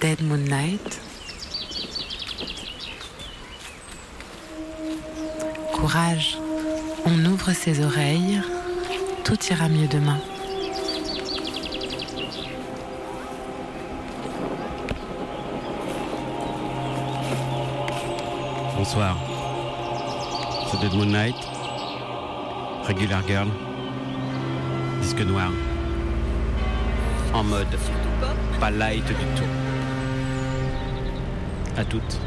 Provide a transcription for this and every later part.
Dead Moonlight. Courage, on ouvre ses oreilles, tout ira mieux demain. Bonsoir. C'est Dead Moonlight. Regular Girl. Disque noir. En mode pas light du tout. À toutes.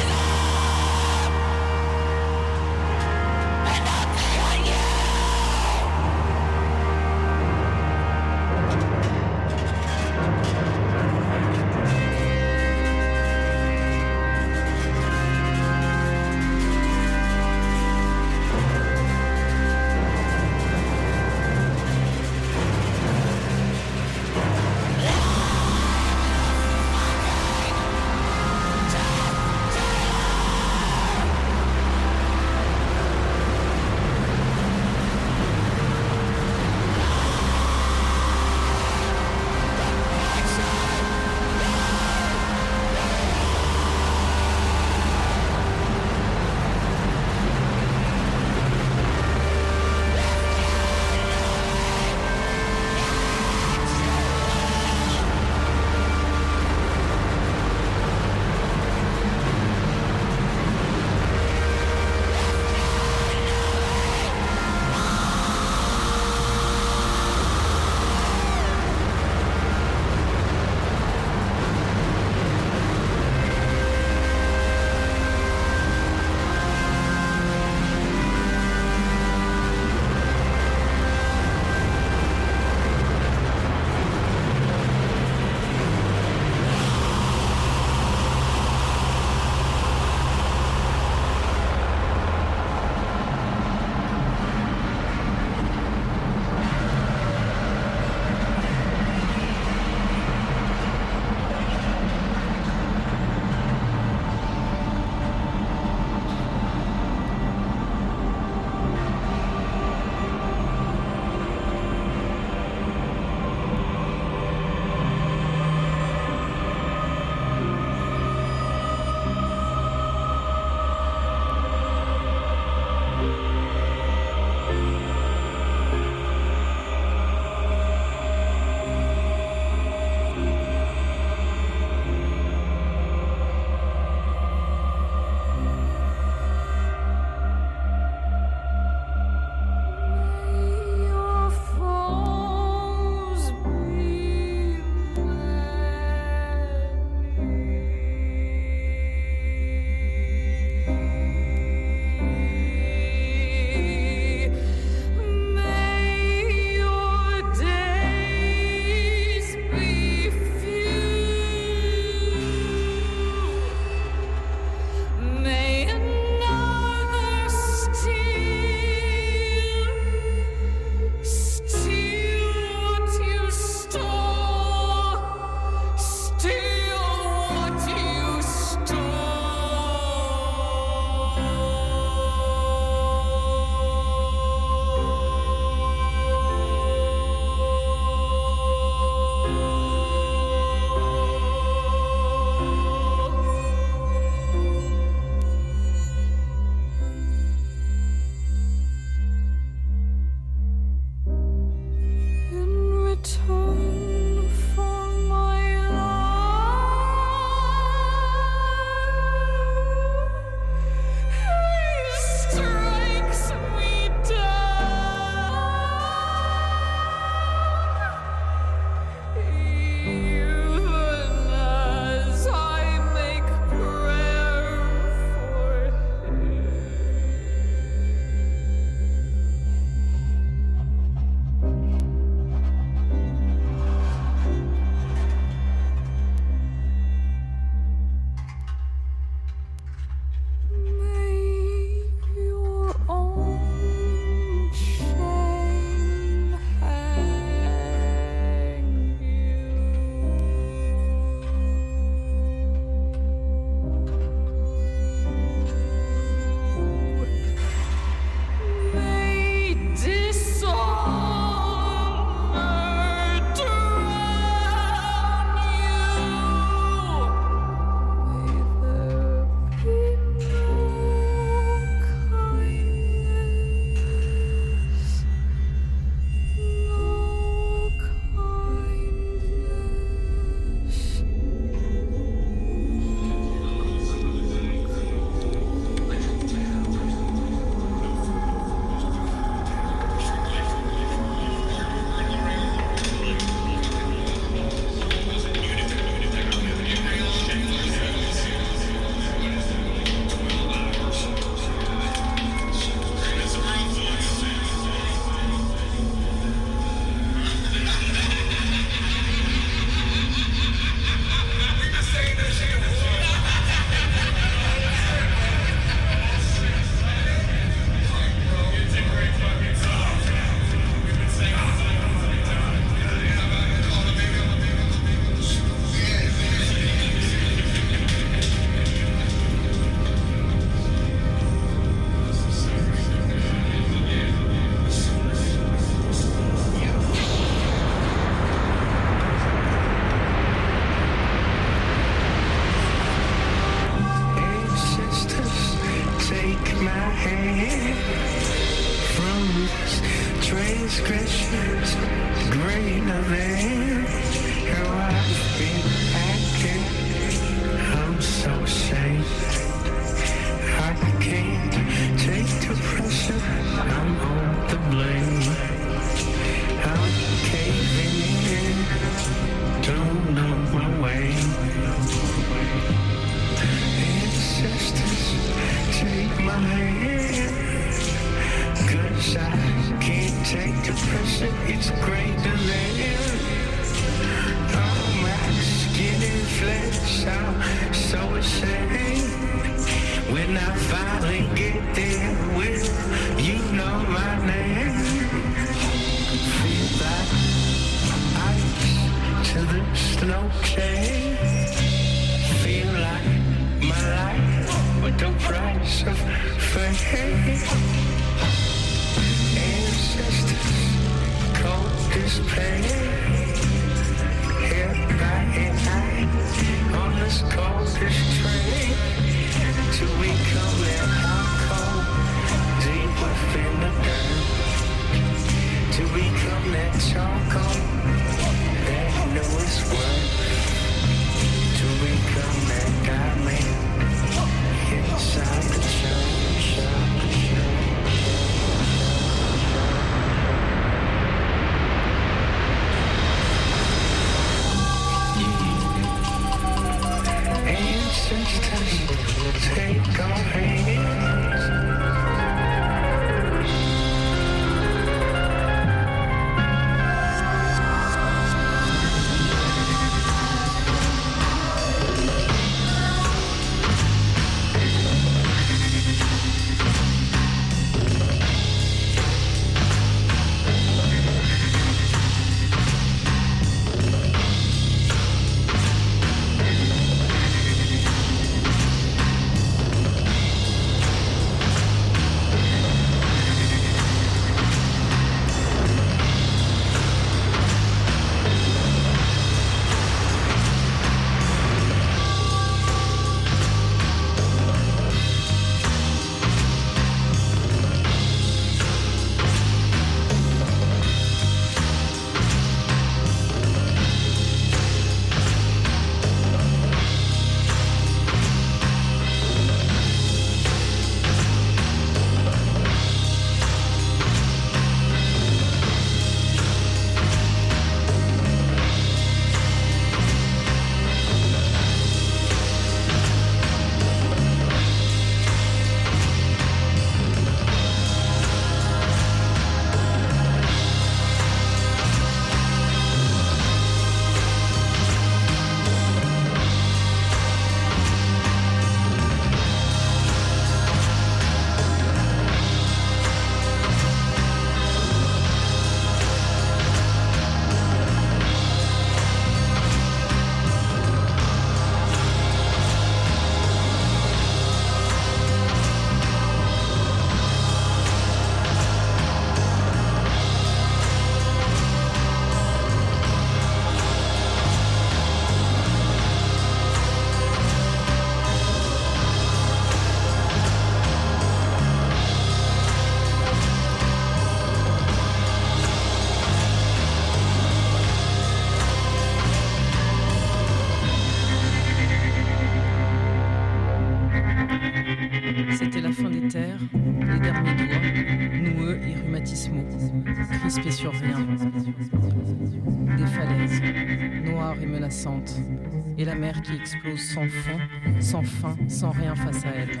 Sans fond, sans fin, sans rien face à elle.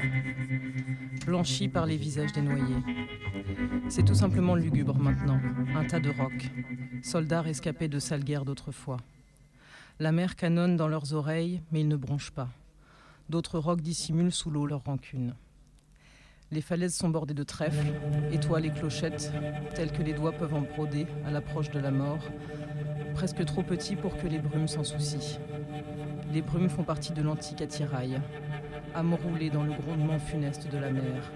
Blanchie par les visages des noyés. C'est tout simplement lugubre maintenant, un tas de rocs, soldats rescapés de sales guerres d'autrefois. La mer canonne dans leurs oreilles, mais ils ne bronchent pas. D'autres rocs dissimulent sous l'eau leur rancune. Les falaises sont bordées de trèfles, étoiles et clochettes, telles que les doigts peuvent en broder à l'approche de la mort, presque trop petits pour que les brumes s'en soucient. Les brumes font partie de l'antique attirail, âmes roulées dans le grondement funeste de la mer.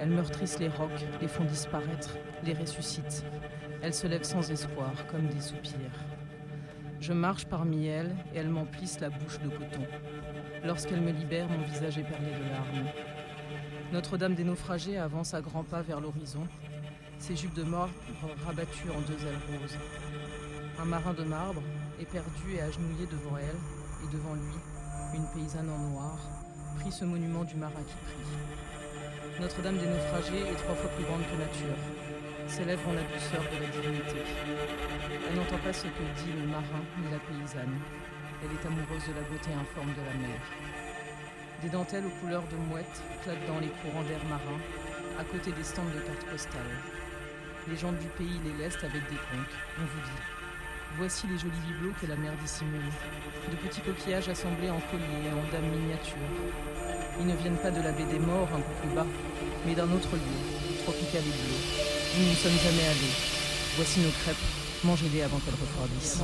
Elles meurtrissent les rocs, les font disparaître, les ressuscitent. Elles se lèvent sans espoir, comme des soupirs. Je marche parmi elles et elles m'emplissent la bouche de coton. Lorsqu'elles me libèrent, mon visage est perlé de larmes. Notre-Dame des naufragés avance à grands pas vers l'horizon, ses jupes de mort rabattues en deux ailes roses. Un marin de marbre, éperdu et agenouillé devant elle, et devant lui, une paysanne en noir, prit ce monument du marin qui prie. Notre-Dame des naufragés est trois fois plus grande que nature. Ses lèvres ont la douceur de la divinité. Elle n'entend pas ce que dit le marin ni la paysanne. Elle est amoureuse de la beauté informe de la mer. Des dentelles aux couleurs de mouette claquent dans les courants d'air marin, à côté des stands de cartes postales. Les gens du pays les laissent avec des contes, on vous dit. Voici les jolis bibelots que la mer dissimule. De petits coquillages assemblés en colliers et en dames miniatures. Ils ne viennent pas de la baie des morts un peu plus bas, mais d'un autre lieu, tropical et bleu. Nous ne sommes jamais allés. Voici nos crêpes. Mangez-les avant qu'elles refroidissent.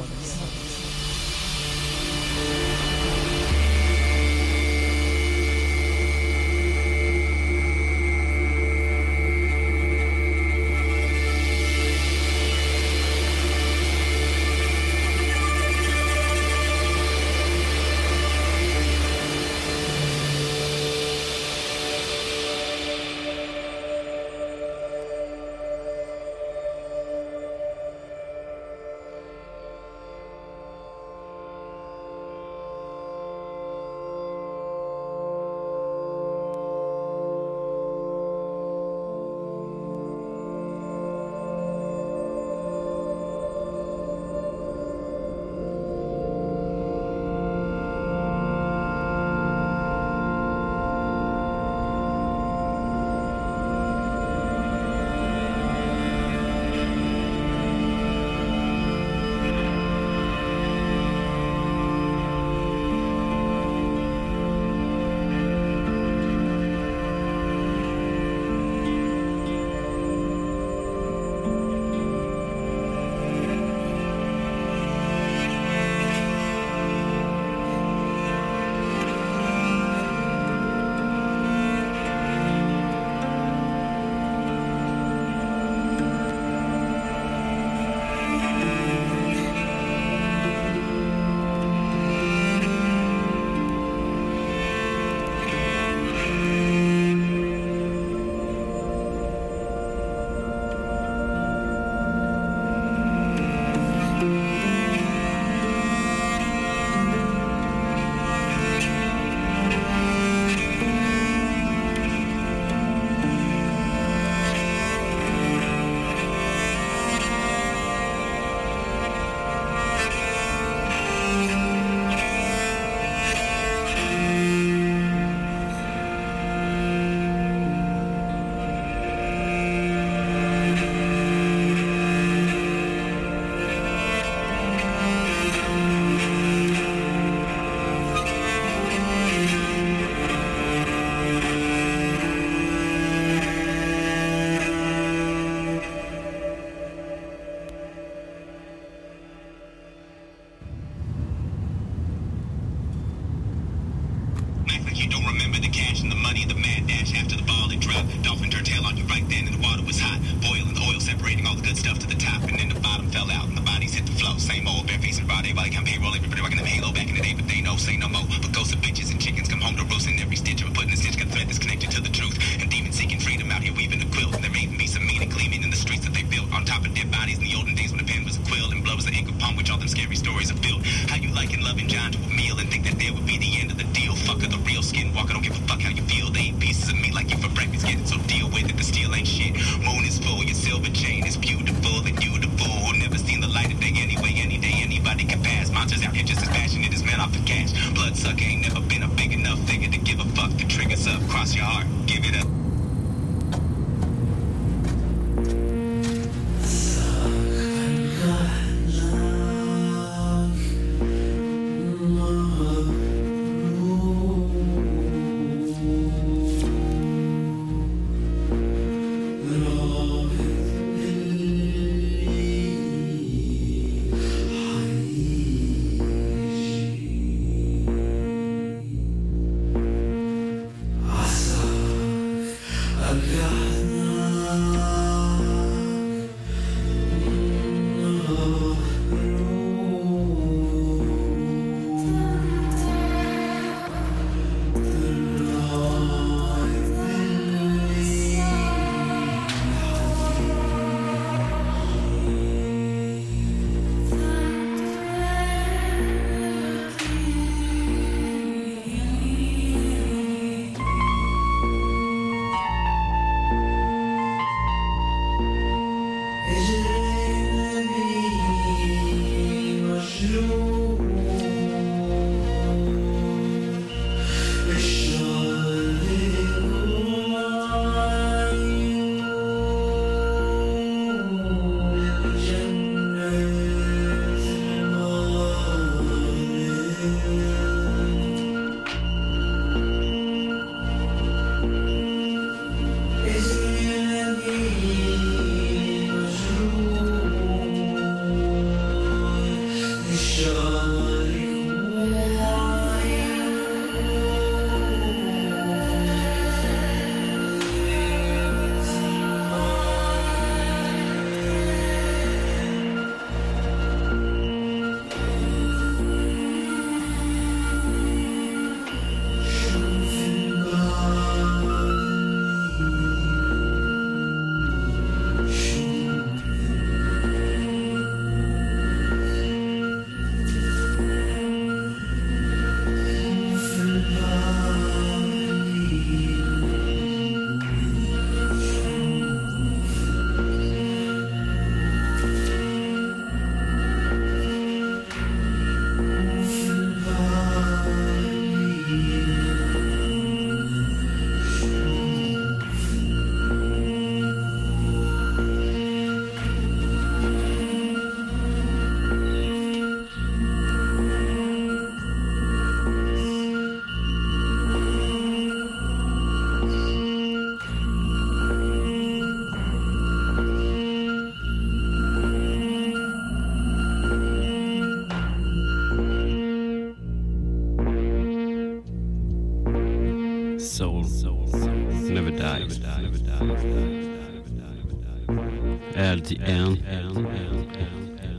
At the end,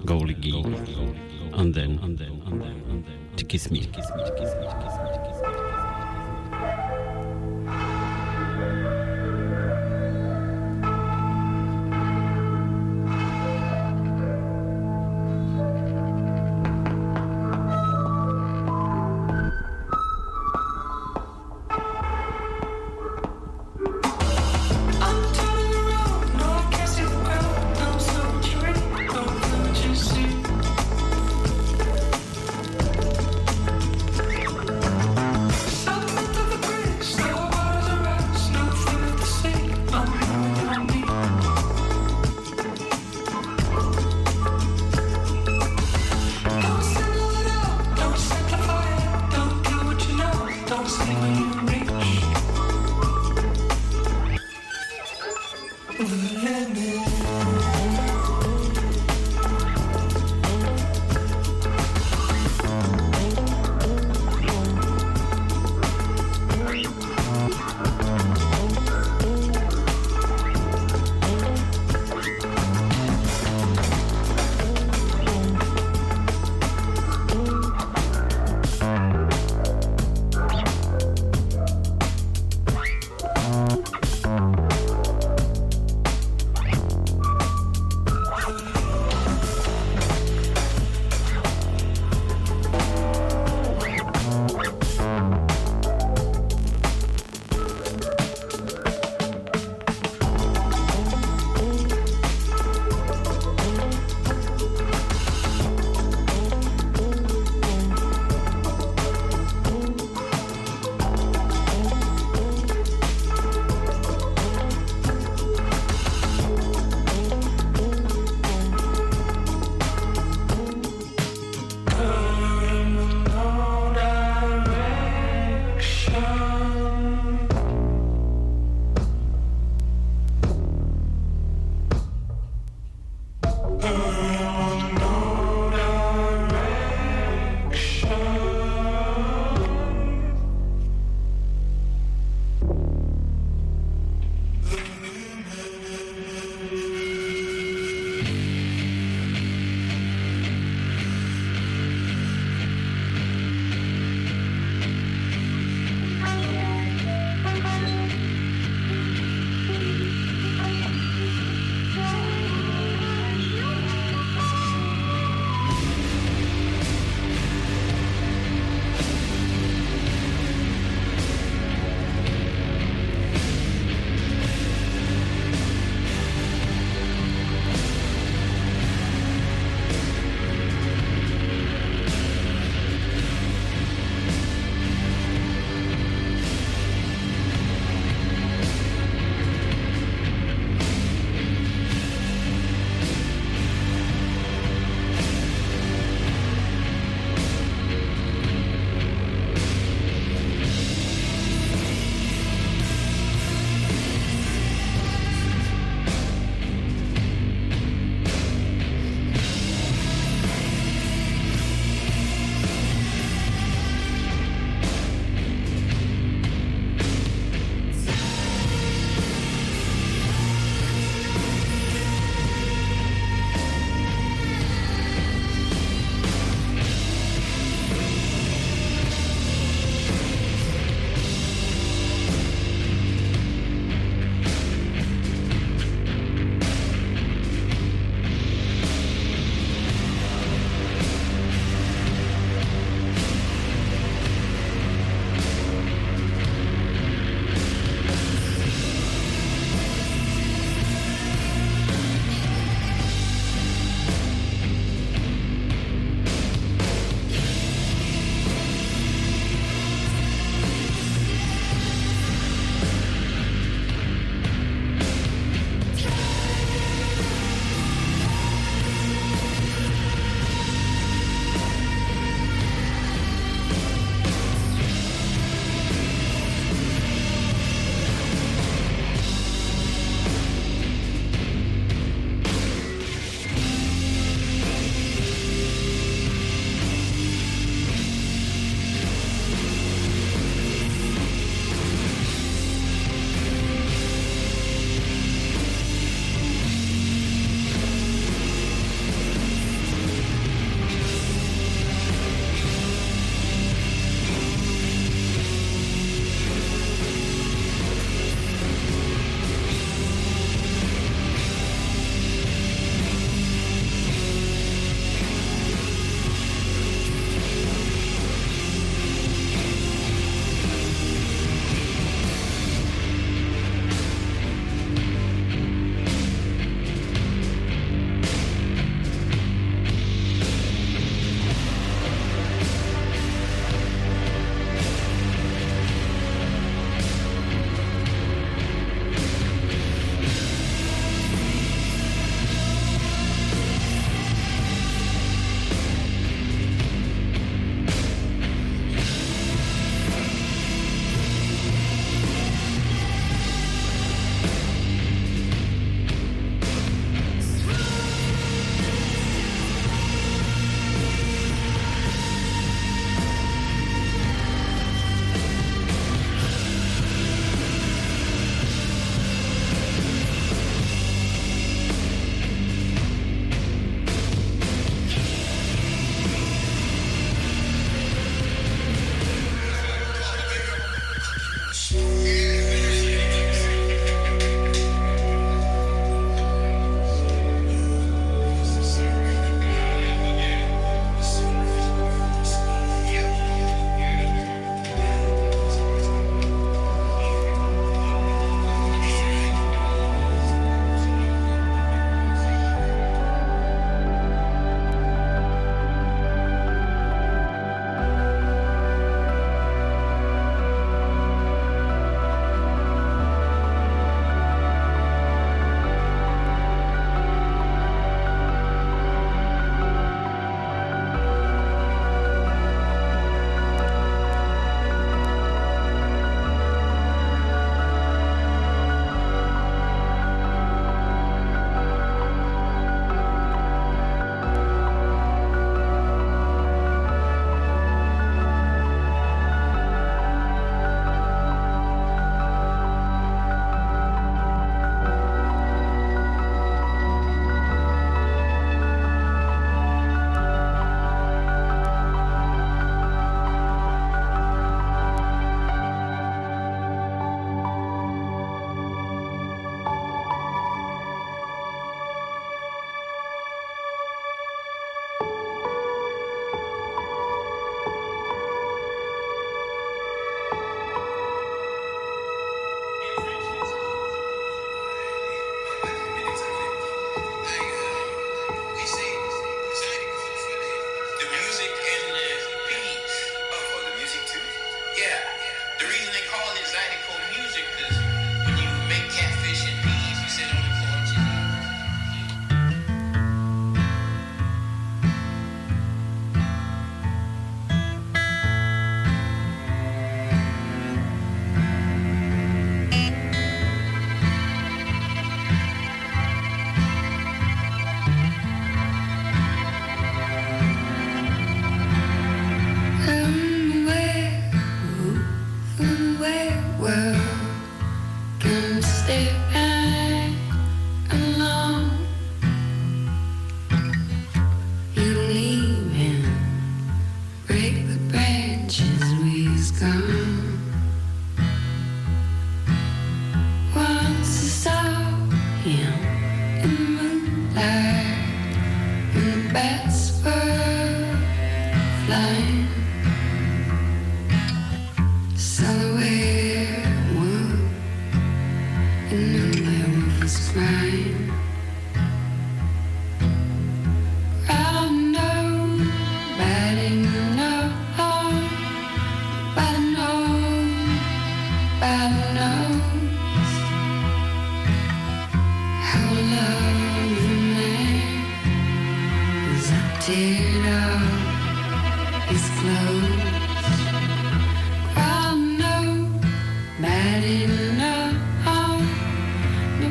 Golgi, and then, and then, and then, to kiss me. Kiss me, kiss me, kiss me, kiss me.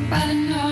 but I know.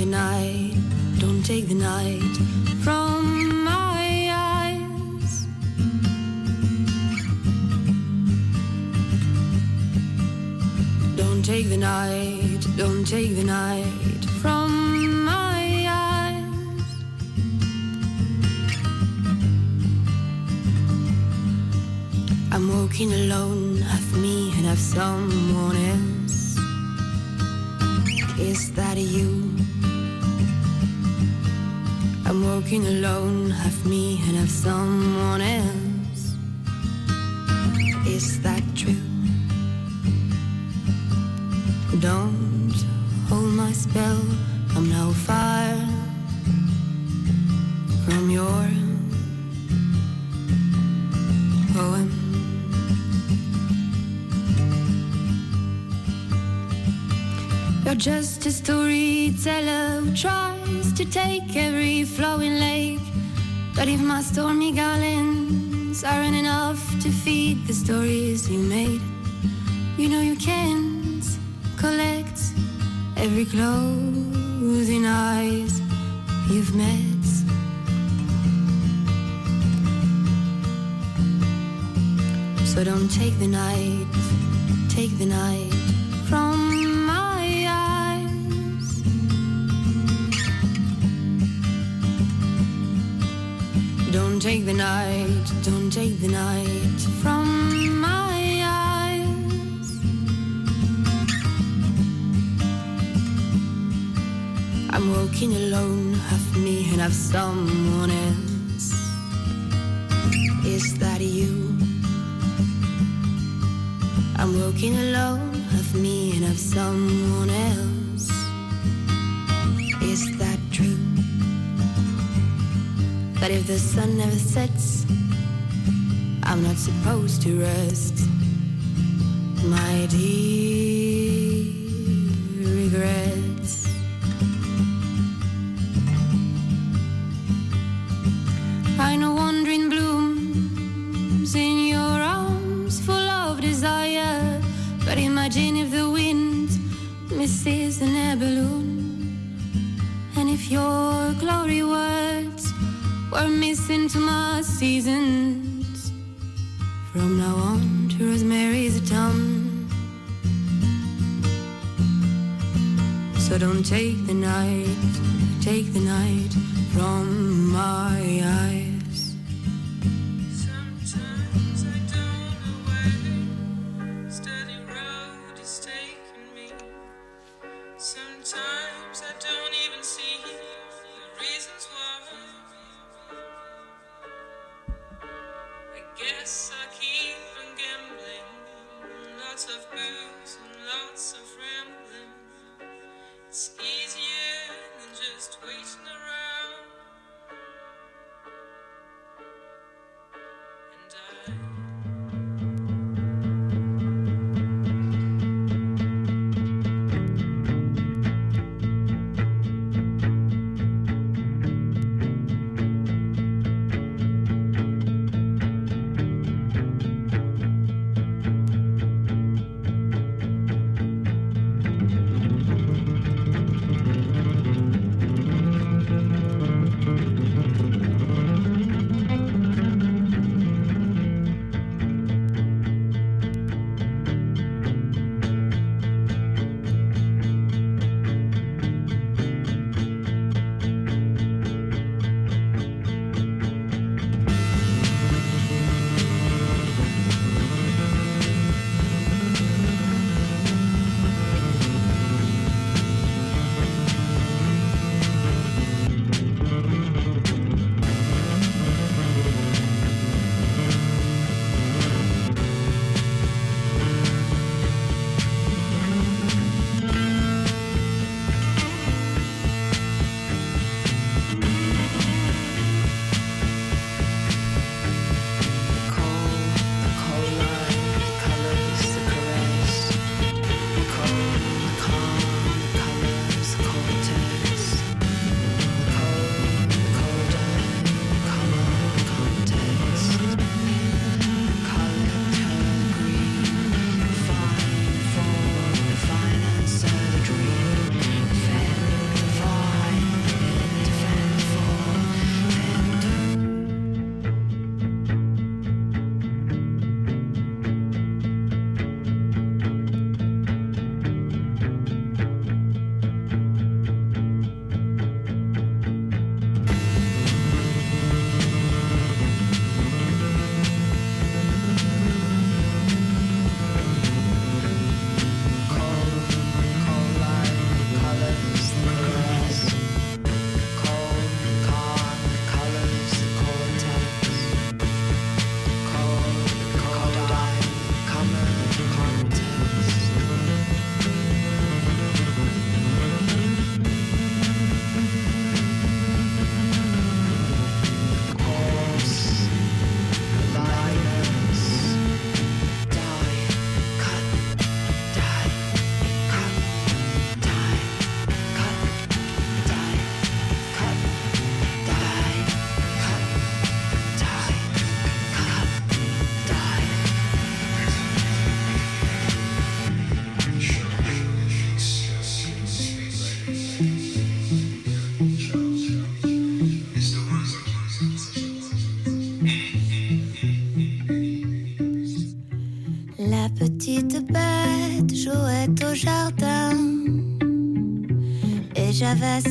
The night, don't take the night You're just a storyteller who tries to take every flowing lake. But if my stormy gallons aren't enough to feed the stories you made, you know you can't collect every closing eyes you've met. So don't take the night, take the night don't take the night, don't take the night from my eyes. I'm walking alone, half me and half someone else. Is that you? I'm walking alone, half me and half someone else. That if the sun never sets, I'm not supposed to rest. My dear regrets. Seasons. From now on to Rosemary's tongue. So don't take the night, take the night from my eyes. Et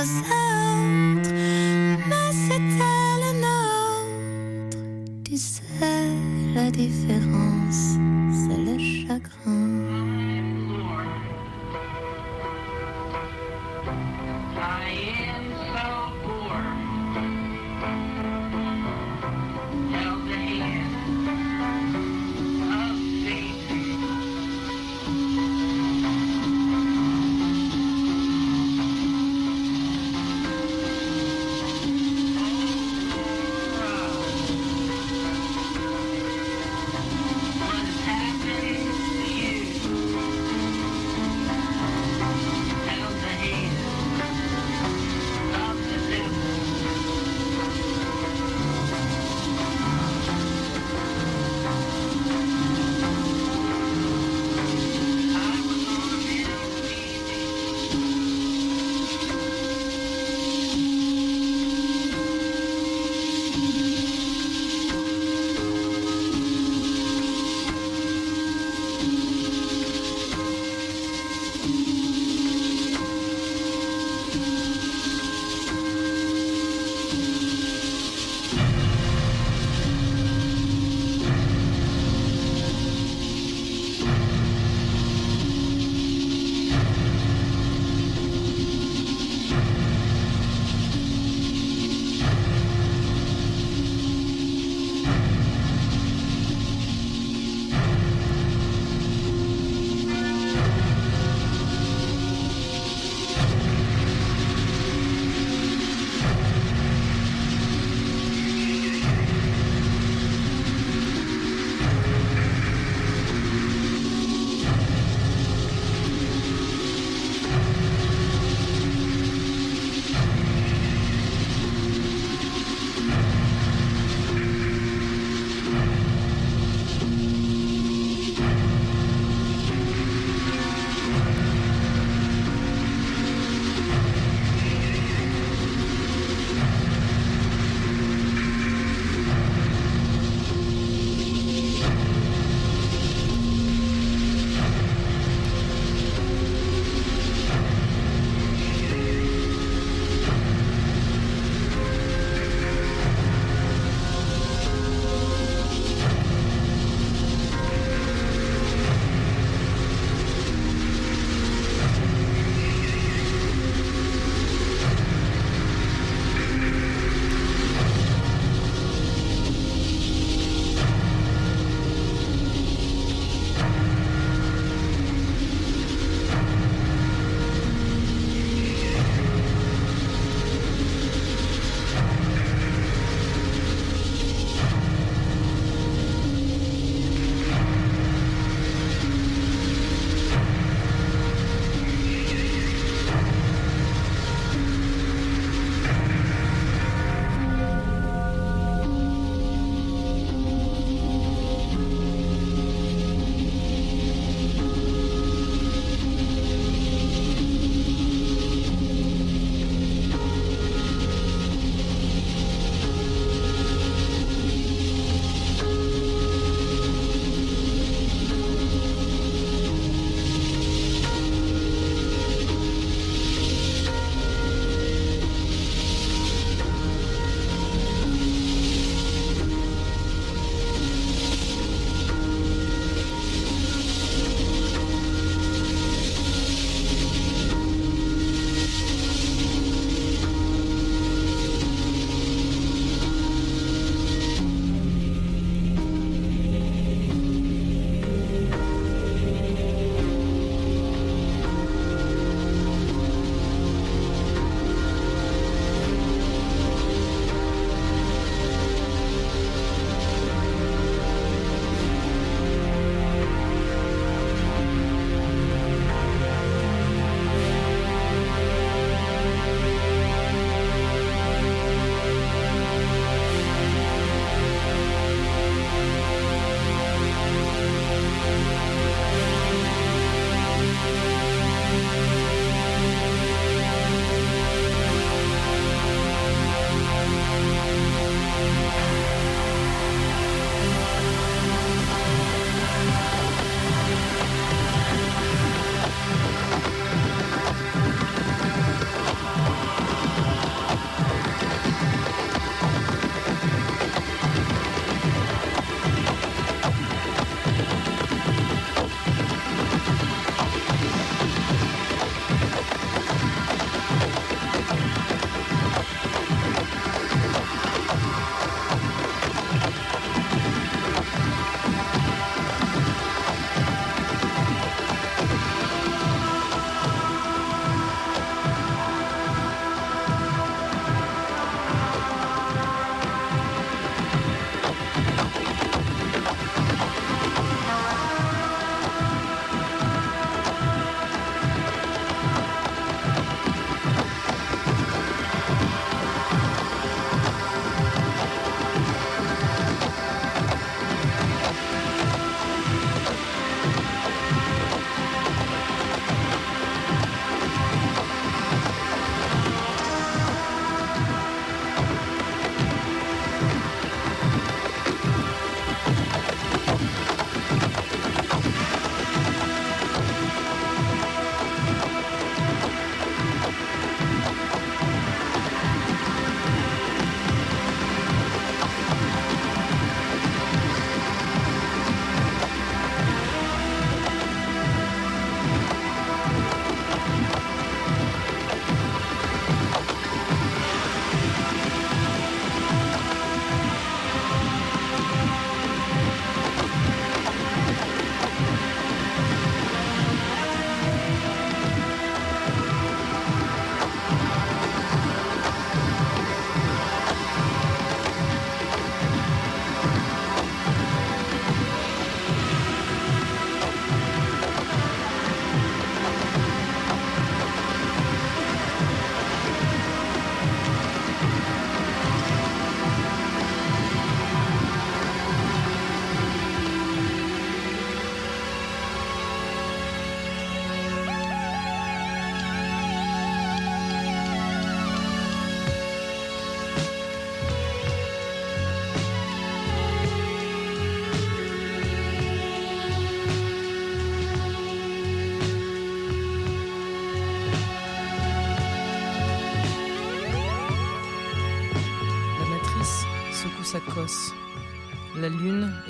was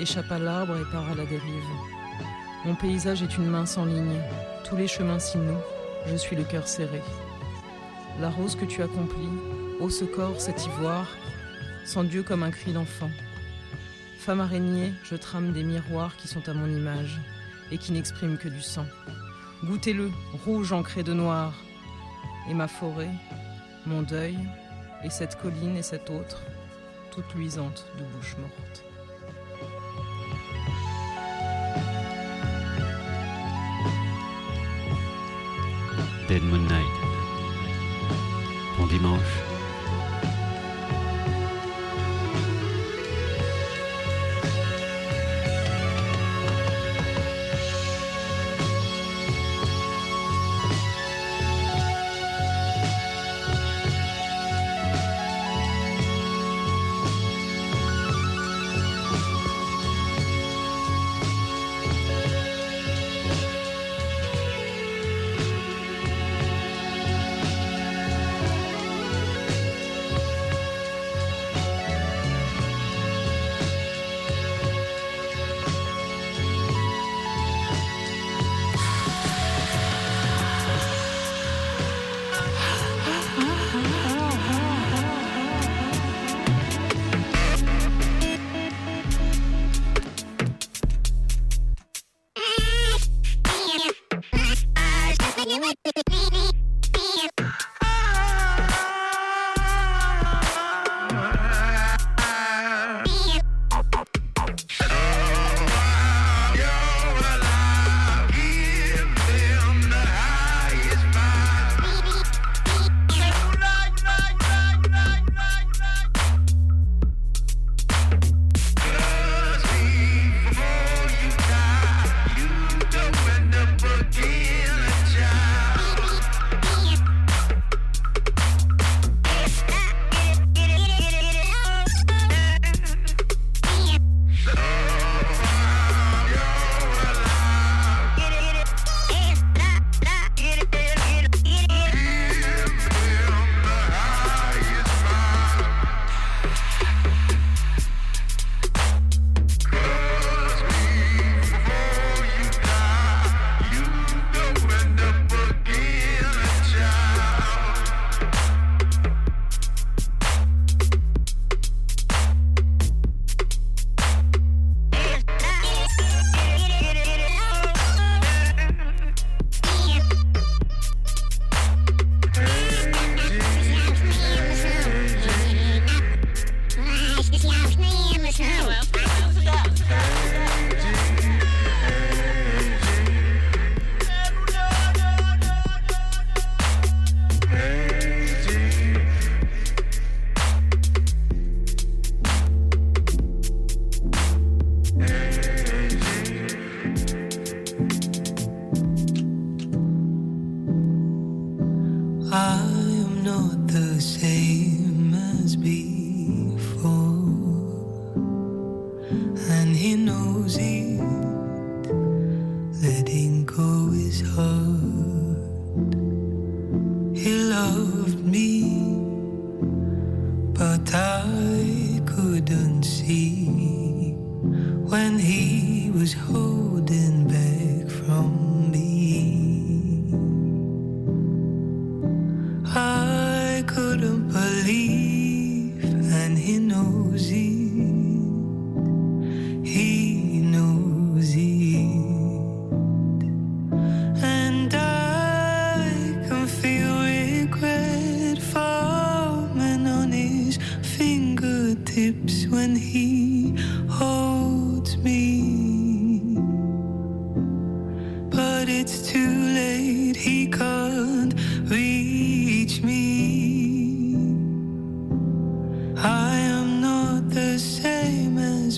échappe à l'arbre et part à la dérive. Mon paysage est une main sans ligne. Tous les chemins s'y nouent. Je suis le cœur serré. La rose que tu accomplis, ô ce corps, cet ivoire, sans Dieu comme un cri d'enfant. Femme araignée, je trame des miroirs qui sont à mon image et qui n'expriment que du sang. Goûtez-le, rouge ancré de noir. Et ma forêt, mon deuil, et cette colline et cette autre, toute luisante de bouche morte. Dead Moon Night. Bon dimanche.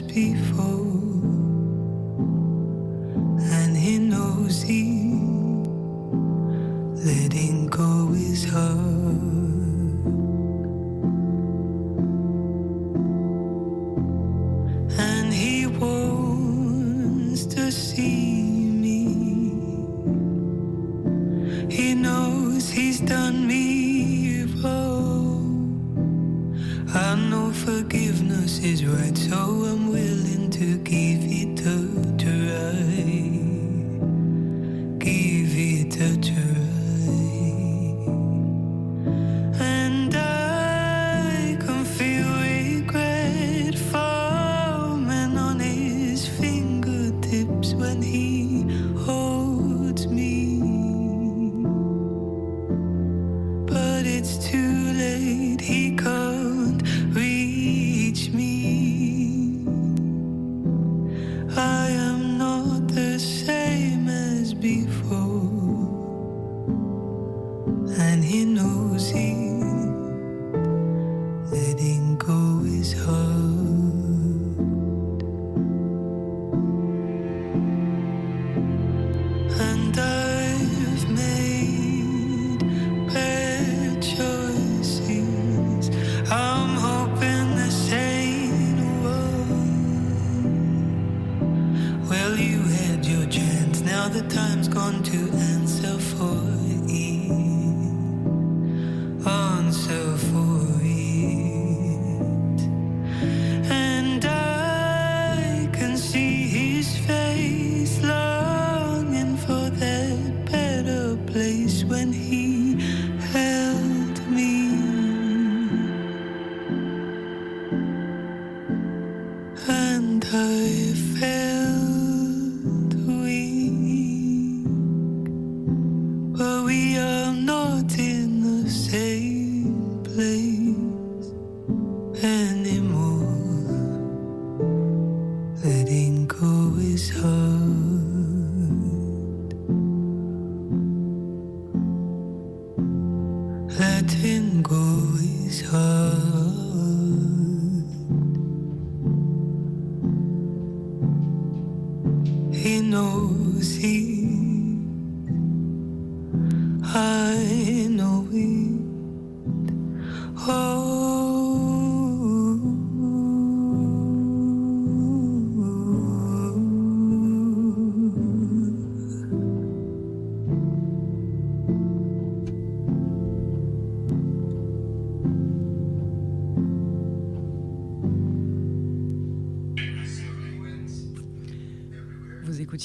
Done me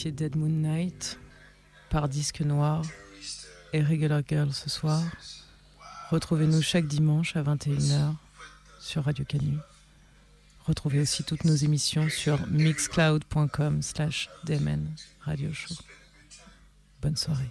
Dead Moon Night par Disque Noir et Regular Girl ce soir. Retrouvez-nous chaque dimanche à 21h sur Radio Canu. Retrouvez aussi toutes nos émissions sur mixcloud.com slash dmn radio show. Bonne soirée.